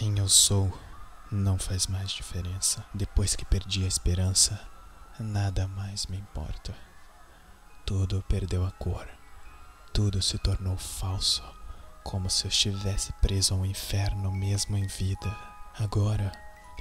Quem eu sou não faz mais diferença. Depois que perdi a esperança, nada mais me importa. Tudo perdeu a cor. Tudo se tornou falso, como se eu estivesse preso ao inferno mesmo em vida. Agora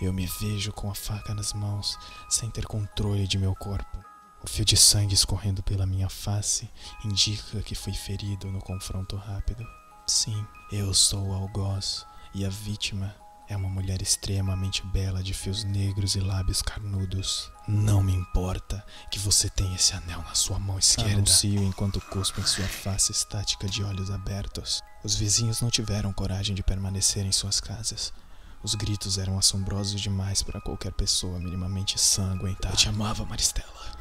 eu me vejo com a faca nas mãos, sem ter controle de meu corpo. O fio de sangue escorrendo pela minha face indica que fui ferido no confronto rápido. Sim, eu sou o algoz e a vítima é uma mulher extremamente bela de fios negros e lábios carnudos. Não me importa que você tenha esse anel na sua mão esquerda. Anuncio enquanto cuspo em sua face estática de olhos abertos. Os vizinhos não tiveram coragem de permanecer em suas casas. Os gritos eram assombrosos demais para qualquer pessoa minimamente sanguentada. Eu te amava, Maristela.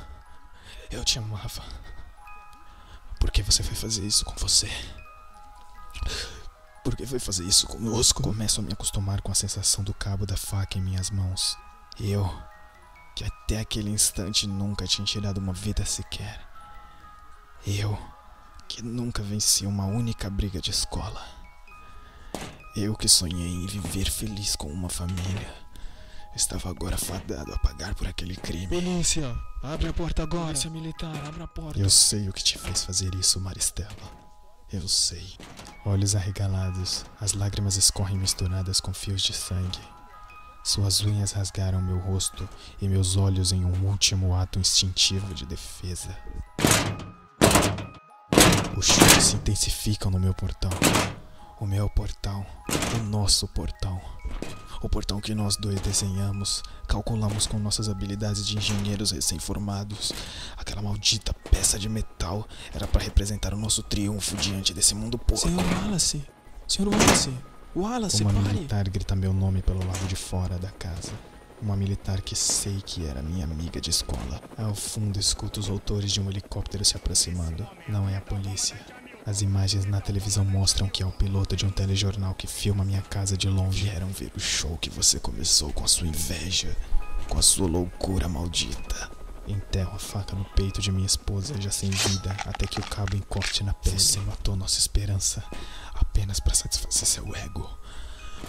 Eu te amava. Por que você foi fazer isso com você? Por que foi fazer isso conosco? Começo a me acostumar com a sensação do cabo da faca em minhas mãos. Eu, que até aquele instante nunca tinha tirado uma vida sequer. Eu, que nunca venci uma única briga de escola. Eu que sonhei em viver feliz com uma família. Estava agora fadado a pagar por aquele crime. Polícia, abre a porta agora. Polícia militar, abre a porta. Eu sei o que te fez fazer isso, Maristela. Eu sei. Olhos arregalados, as lágrimas escorrem misturadas com fios de sangue. Suas unhas rasgaram meu rosto e meus olhos em um último ato instintivo de defesa. Os chutes se intensificam no meu portão. O meu portão, o nosso portão. O portão que nós dois desenhamos, calculamos com nossas habilidades de engenheiros recém-formados. Aquela maldita peça de metal era para representar o nosso triunfo diante desse mundo porco. Senhor Wallace, Senhor Wallace, Wallace, Uma pare. militar grita meu nome pelo lado de fora da casa. Uma militar que sei que era minha amiga de escola. Ao fundo escuto os autores de um helicóptero se aproximando. Não é a polícia. As imagens na televisão mostram que é o piloto de um telejornal que filma minha casa de longe. Vieram ver o show que você começou com a sua inveja, com a sua loucura maldita. Enterro a faca no peito de minha esposa, já sem vida, até que o cabo encorte na pele. Você matou nossa esperança apenas para satisfazer seu ego.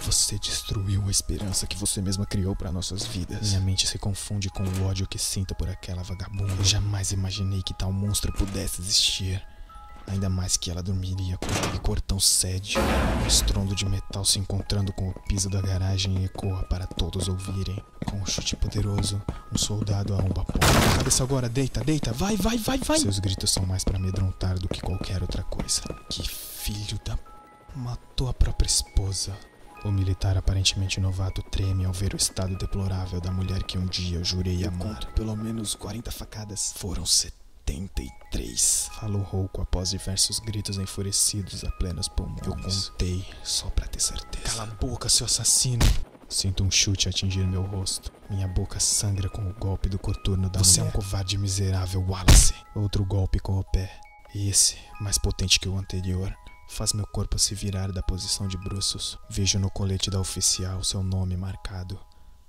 Você destruiu a esperança que você mesma criou para nossas vidas. Minha mente se confunde com o ódio que sinto por aquela vagabunda. Eu jamais imaginei que tal monstro pudesse existir. Ainda mais que ela dormiria com aquele cortão sede. O estrondo de metal se encontrando com o piso da garagem ecoa para todos ouvirem. Com um chute poderoso, um soldado arromba a porta. Cabeça agora, deita, deita, vai, vai, vai, vai! Seus gritos são mais para amedrontar do que qualquer outra coisa. Que filho da. matou a própria esposa. O militar aparentemente novato treme ao ver o estado deplorável da mulher que um dia eu jurei amar. pelo menos 40 facadas. Foram 73. Falou rouco após diversos gritos enfurecidos a plenos pulmões. Eu contei só pra ter certeza. Cala a boca, seu assassino! Sinto um chute atingir meu rosto. Minha boca sangra com o golpe do coturno da Você mulher. é um covarde miserável, Wallace. Outro golpe com o pé. Esse, mais potente que o anterior, faz meu corpo se virar da posição de bruços. Vejo no colete da oficial seu nome marcado.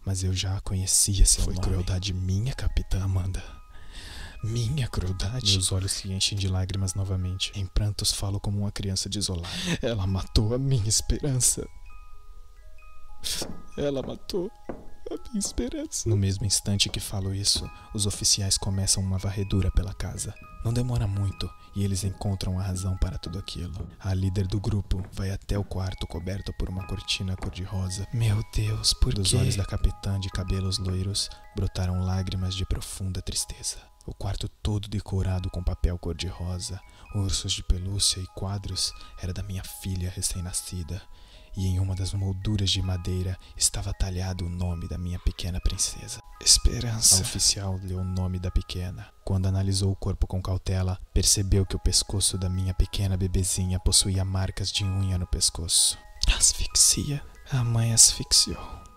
Mas eu já conhecia seu Foi nome. Foi crueldade minha, capitã Amanda. Minha crueldade. Meus olhos se enchem de lágrimas novamente. Em prantos falo como uma criança desolada. Ela matou a minha esperança. Ela matou a minha esperança. No mesmo instante que falo isso, os oficiais começam uma varredura pela casa. Não demora muito e eles encontram a razão para tudo aquilo. A líder do grupo vai até o quarto coberto por uma cortina cor-de-rosa. Meu Deus, por Dos quê? olhos da capitã de cabelos loiros brotaram lágrimas de profunda tristeza. O quarto todo decorado com papel cor-de-rosa, ursos de pelúcia e quadros era da minha filha recém-nascida, e em uma das molduras de madeira estava talhado o nome da minha pequena princesa. Esperança. A oficial leu o nome da pequena. Quando analisou o corpo com cautela, percebeu que o pescoço da minha pequena bebezinha possuía marcas de unha no pescoço. Asfixia. A mãe asfixiou.